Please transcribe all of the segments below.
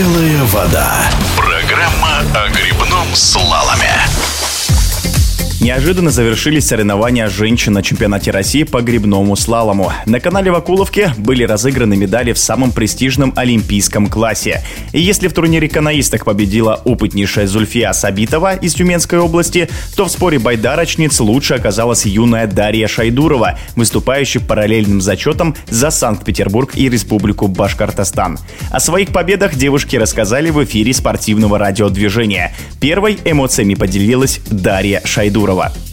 Белая вода. Программа о грибном слаломе. Неожиданно завершились соревнования женщин на чемпионате России по грибному слалому. На канале Вакуловки были разыграны медали в самом престижном олимпийском классе. И если в турнире канаисток победила опытнейшая Зульфия Сабитова из Тюменской области, то в споре байдарочниц лучше оказалась юная Дарья Шайдурова, выступающая параллельным зачетом за Санкт-Петербург и Республику Башкортостан. О своих победах девушки рассказали в эфире спортивного радиодвижения. Первой эмоциями поделилась Дарья Шайдурова. Курова.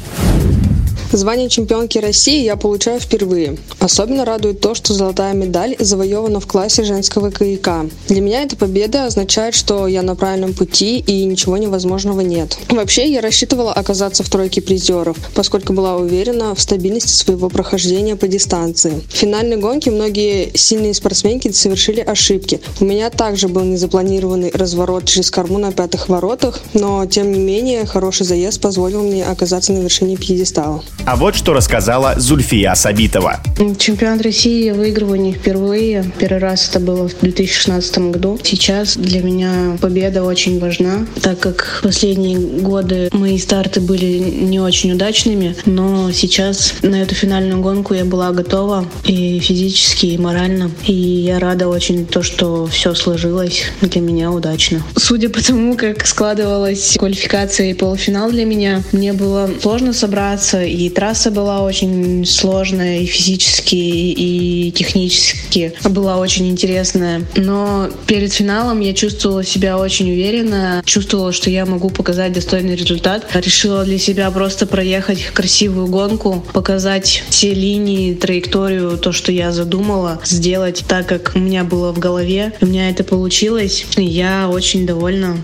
Звание чемпионки России я получаю впервые. Особенно радует то, что золотая медаль завоевана в классе женского каяка. Для меня эта победа означает, что я на правильном пути и ничего невозможного нет. Вообще, я рассчитывала оказаться в тройке призеров, поскольку была уверена в стабильности своего прохождения по дистанции. В финальной гонке многие сильные спортсменки совершили ошибки. У меня также был незапланированный разворот через корму на пятых воротах, но тем не менее хороший заезд позволил мне оказаться на вершине пьедестала. А вот что рассказала Зульфия Сабитова. Чемпионат России я выигрываю не впервые. Первый раз это было в 2016 году. Сейчас для меня победа очень важна, так как последние годы мои старты были не очень удачными, но сейчас на эту финальную гонку я была готова и физически, и морально. И я рада очень то, что все сложилось для меня удачно. Судя по тому, как складывалась квалификация и полуфинал для меня, мне было сложно собраться и трасса была очень сложная и физически, и технически была очень интересная. Но перед финалом я чувствовала себя очень уверенно, чувствовала, что я могу показать достойный результат. Решила для себя просто проехать красивую гонку, показать все линии, траекторию, то, что я задумала, сделать так, как у меня было в голове. У меня это получилось, я очень довольна.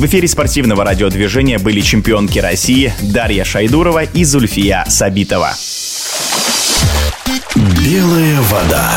В эфире спортивного радиодвижения были чемпионки России Дарья Шайдурова и Зульфия Сабитова. Белая вода.